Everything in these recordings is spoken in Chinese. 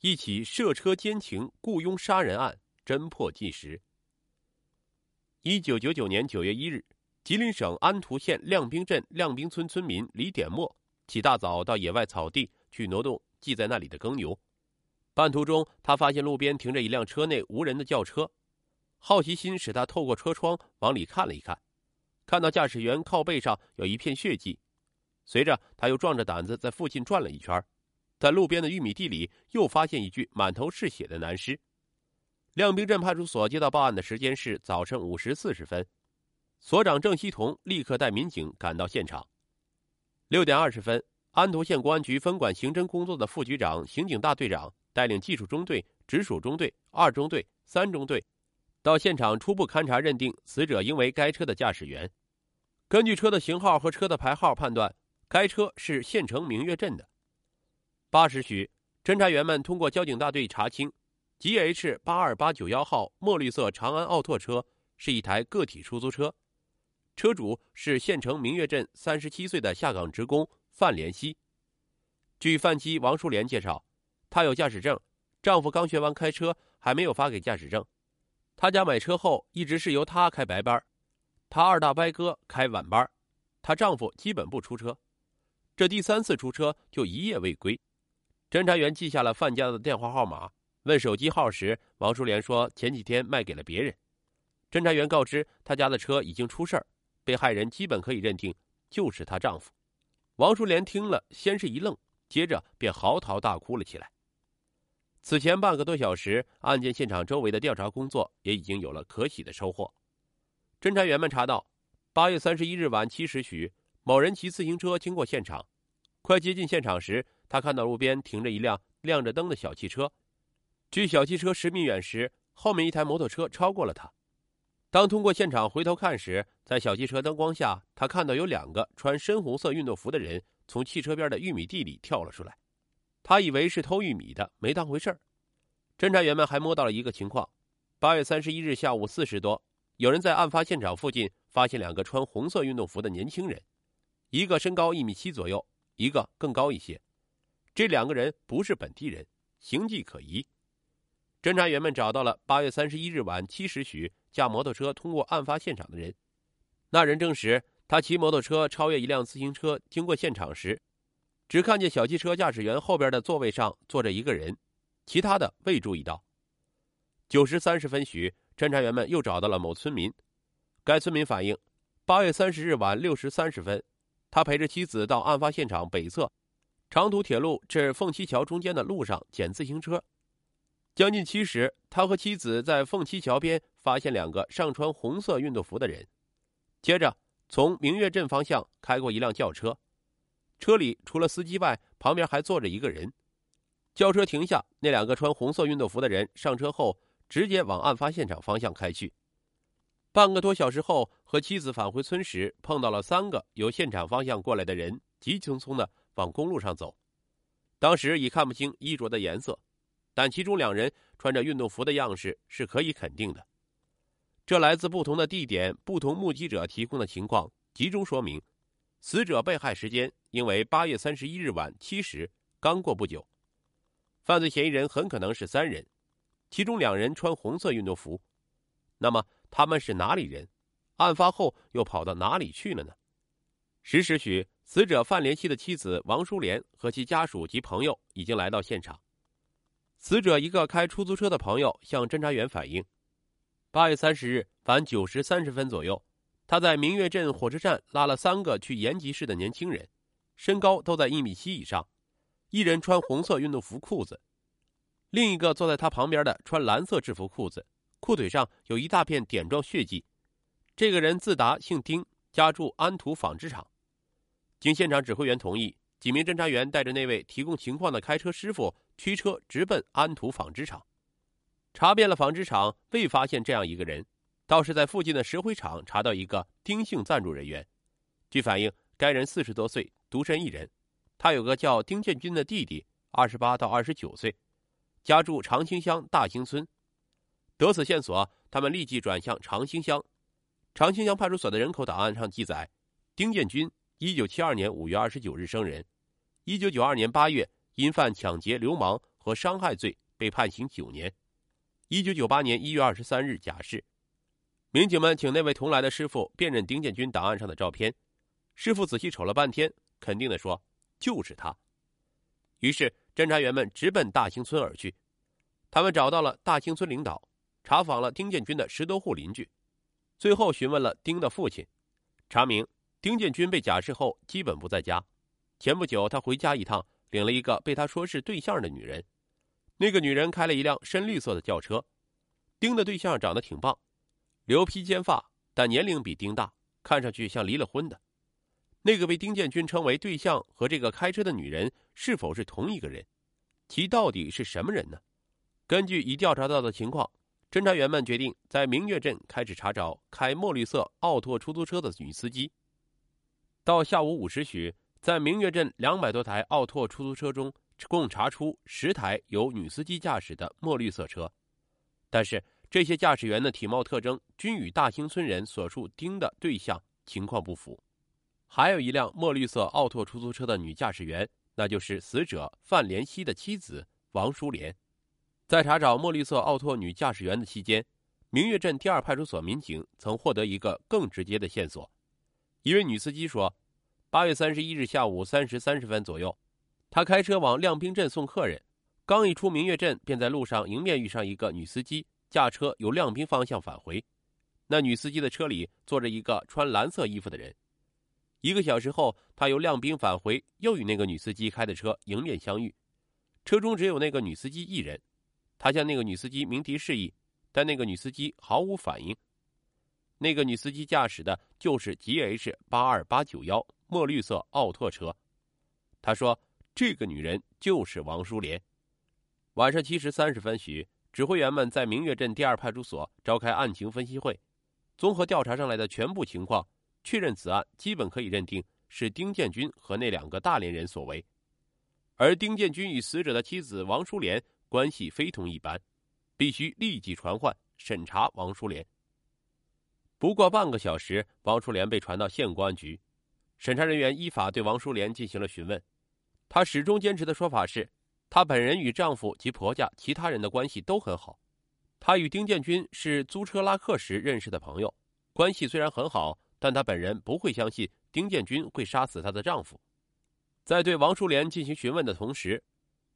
一起涉车奸情、雇佣杀人案侦破纪实。一九九九年九月一日，吉林省安图县亮兵镇亮兵村村民李典墨起大早到野外草地去挪动系在那里的耕牛。半途中，他发现路边停着一辆车内无人的轿车，好奇心使他透过车窗往里看了一看，看到驾驶员靠背上有一片血迹，随着他又壮着胆子在附近转了一圈。在路边的玉米地里，又发现一具满头是血的男尸。亮兵镇派出所接到报案的时间是早晨五时四十分，所长郑希同立刻带民警赶到现场。六点二十分，安图县公安局分管刑侦工作的副局长、刑警大队长带领技术中队、直属中队、二中队、三中队到现场初步勘查，认定死者应为该车的驾驶员。根据车的型号和车的牌号判断，该车是县城明月镇的。八时许，侦查员们通过交警大队查清，G H 八二八九幺号墨绿色长安奥拓车是一台个体出租车，车主是县城明月镇三十七岁的下岗职工范连熙。据范妻王淑莲介绍，她有驾驶证，丈夫刚学完开车，还没有发给驾驶证。她家买车后一直是由她开白班，她二大伯哥开晚班，她丈夫基本不出车，这第三次出车就一夜未归。侦查员记下了范家的电话号码，问手机号时，王淑莲说前几天卖给了别人。侦查员告知他家的车已经出事儿，被害人基本可以认定就是她丈夫。王淑莲听了，先是一愣，接着便嚎啕大哭了起来。此前半个多小时，案件现场周围的调查工作也已经有了可喜的收获。侦查员们查到，八月三十一日晚七时许，某人骑自行车经过现场，快接近现场时。他看到路边停着一辆亮着灯的小汽车，距小汽车十米远时，后面一台摩托车超过了他。当通过现场回头看时，在小汽车灯光下，他看到有两个穿深红色运动服的人从汽车边的玉米地里跳了出来。他以为是偷玉米的，没当回事儿。侦查员们还摸到了一个情况：八月三十一日下午四时多，有人在案发现场附近发现两个穿红色运动服的年轻人，一个身高一米七左右，一个更高一些。这两个人不是本地人，形迹可疑。侦查员们找到了八月三十一日晚七时许驾摩托车通过案发现场的人。那人证实，他骑摩托车超越一辆自行车经过现场时，只看见小汽车驾驶员后边的座位上坐着一个人，其他的未注意到。九时三十分许，侦查员们又找到了某村民。该村民反映，八月三十日晚六时三十分，他陪着妻子到案发现场北侧。长途铁路至凤栖桥中间的路上捡自行车，将近七时，他和妻子在凤栖桥边发现两个上穿红色运动服的人。接着，从明月镇方向开过一辆轿车，车里除了司机外，旁边还坐着一个人。轿车停下，那两个穿红色运动服的人上车后，直接往案发现场方向开去。半个多小时后，和妻子返回村时，碰到了三个由现场方向过来的人，急匆匆的。往公路上走，当时已看不清衣着的颜色，但其中两人穿着运动服的样式是可以肯定的。这来自不同的地点、不同目击者提供的情况，集中说明，死者被害时间应为八月三十一日晚七时，刚过不久。犯罪嫌疑人很可能是三人，其中两人穿红色运动服。那么他们是哪里人？案发后又跑到哪里去了呢？十时许。死者范连熙的妻子王淑莲和其家属及朋友已经来到现场。死者一个开出租车的朋友向侦查员反映，八月三十日晚九时三十分左右，他在明月镇火车站拉了三个去延吉市的年轻人，身高都在一米七以上，一人穿红色运动服裤子，另一个坐在他旁边的穿蓝色制服裤子，裤腿上有一大片点状血迹。这个人自答，姓丁，家住安图纺织厂。经现场指挥员同意，几名侦查员带着那位提供情况的开车师傅驱车直奔安图纺织厂，查遍了纺织厂，未发现这样一个人，倒是在附近的石灰厂查到一个丁姓暂住人员。据反映，该人四十多岁，独身一人，他有个叫丁建军的弟弟，二十八到二十九岁，家住长兴乡大兴村。得此线索，他们立即转向长兴乡。长兴乡派出所的人口档案上记载，丁建军。一九七二年五月二十九日生人，一九九二年八月因犯抢劫、流氓和伤害罪被判刑九年。一九九八年一月二十三日假释，民警们请那位同来的师傅辨认丁建军档案上的照片。师傅仔细瞅了半天，肯定的说：“就是他。”于是侦查员们直奔大兴村而去。他们找到了大兴村领导，查访了丁建军的十多户邻居，最后询问了丁的父亲，查明丁建军被假释后基本不在家。前不久他回家一趟，领了一个被他说是对象的女人。那个女人开了一辆深绿色的轿车，丁的对象长得挺棒，留披肩发，但年龄比丁大，看上去像离了婚的。那个被丁建军称为对象和这个开车的女人是否是同一个人？其到底是什么人呢？根据已调查到的情况，侦查员们决定在明月镇开始查找开墨绿色奥拓出租车的女司机。到下午五时许，在明月镇两百多台奥拓出租车中。共查出十台由女司机驾驶的墨绿色车，但是这些驾驶员的体貌特征均与大兴村人所述丁的对象情况不符。还有一辆墨绿色奥拓出租车的女驾驶员，那就是死者范连熙的妻子王淑莲。在查找墨绿色奥拓女驾驶员的期间，明月镇第二派出所民警曾获得一个更直接的线索。一位女司机说，八月三十一日下午三时三十分左右。他开车往亮兵镇送客人，刚一出明月镇，便在路上迎面遇上一个女司机驾车由亮兵方向返回。那女司机的车里坐着一个穿蓝色衣服的人。一个小时后，他由亮兵返回，又与那个女司机开的车迎面相遇，车中只有那个女司机一人。他向那个女司机鸣笛示意，但那个女司机毫无反应。那个女司机驾驶的就是 G H 八二八九幺墨绿色奥拓车。他说。这个女人就是王淑莲。晚上七时三十分许，指挥员们在明月镇第二派出所召开案情分析会，综合调查上来的全部情况，确认此案基本可以认定是丁建军和那两个大连人所为。而丁建军与死者的妻子王淑莲关系非同一般，必须立即传唤审查王淑莲。不过半个小时，王淑莲被传到县公安局，审查人员依法对王淑莲进行了询问。她始终坚持的说法是，她本人与丈夫及婆家其他人的关系都很好。她与丁建军是租车拉客时认识的朋友，关系虽然很好，但她本人不会相信丁建军会杀死她的丈夫。在对王淑莲进行询问的同时，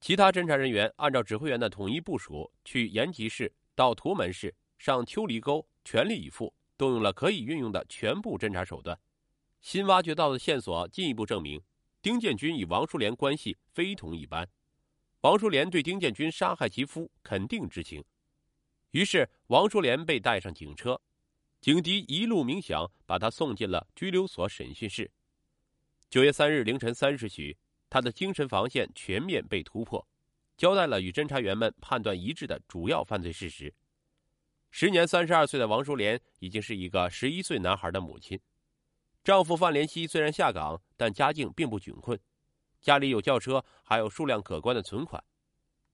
其他侦查人员按照指挥员的统一部署，去延吉市、到图门市、上秋梨沟，全力以赴，动用了可以运用的全部侦查手段。新挖掘到的线索进一步证明。丁建军与王淑莲关系非同一般，王淑莲对丁建军杀害其夫肯定知情，于是王淑莲被带上警车，警笛一路鸣响，把他送进了拘留所审讯室。九月三日凌晨三时许，他的精神防线全面被突破，交代了与侦查员们判断一致的主要犯罪事实。时年三十二岁的王淑莲已经是一个十一岁男孩的母亲。丈夫范连熙虽然下岗，但家境并不窘困，家里有轿车，还有数量可观的存款，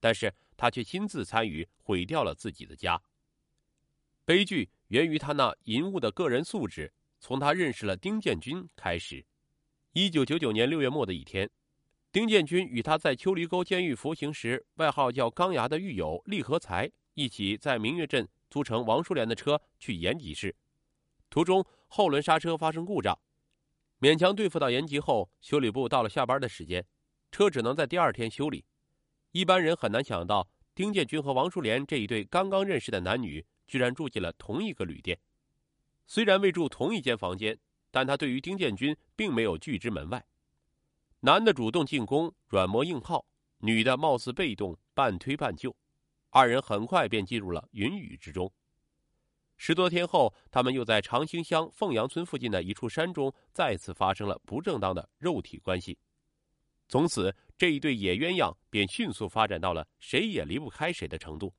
但是他却亲自参与毁掉了自己的家。悲剧源于他那淫恶的个人素质，从他认识了丁建军开始。一九九九年六月末的一天，丁建军与他在秋梨沟监狱服刑时外号叫“钢牙”的狱友厉和才一起在明月镇租乘王淑莲的车去延吉市，途中。后轮刹车发生故障，勉强对付到延吉后，修理部到了下班的时间，车只能在第二天修理。一般人很难想到，丁建军和王淑莲这一对刚刚认识的男女，居然住进了同一个旅店。虽然未住同一间房间，但他对于丁建军并没有拒之门外。男的主动进攻，软磨硬泡；女的貌似被动，半推半就。二人很快便进入了云雨之中。十多天后，他们又在长兴乡凤阳村附近的一处山中再次发生了不正当的肉体关系。从此，这一对野鸳鸯便迅速发展到了谁也离不开谁的程度。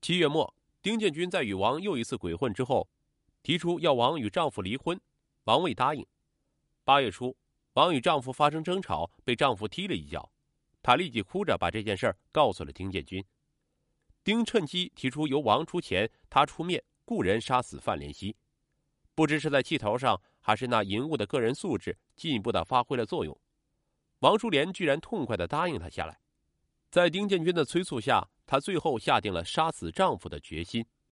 七月末，丁建军在与王又一次鬼混之后，提出要王与丈夫离婚，王未答应。八月初，王与丈夫发生争吵，被丈夫踢了一脚，她立即哭着把这件事告诉了丁建军。丁趁机提出由王出钱，他出面。雇人杀死范连熙，不知是在气头上，还是那淫物的个人素质进一步的发挥了作用。王淑莲居然痛快的答应他下来。在丁建军的催促下，她最后下定了杀死丈夫的决心。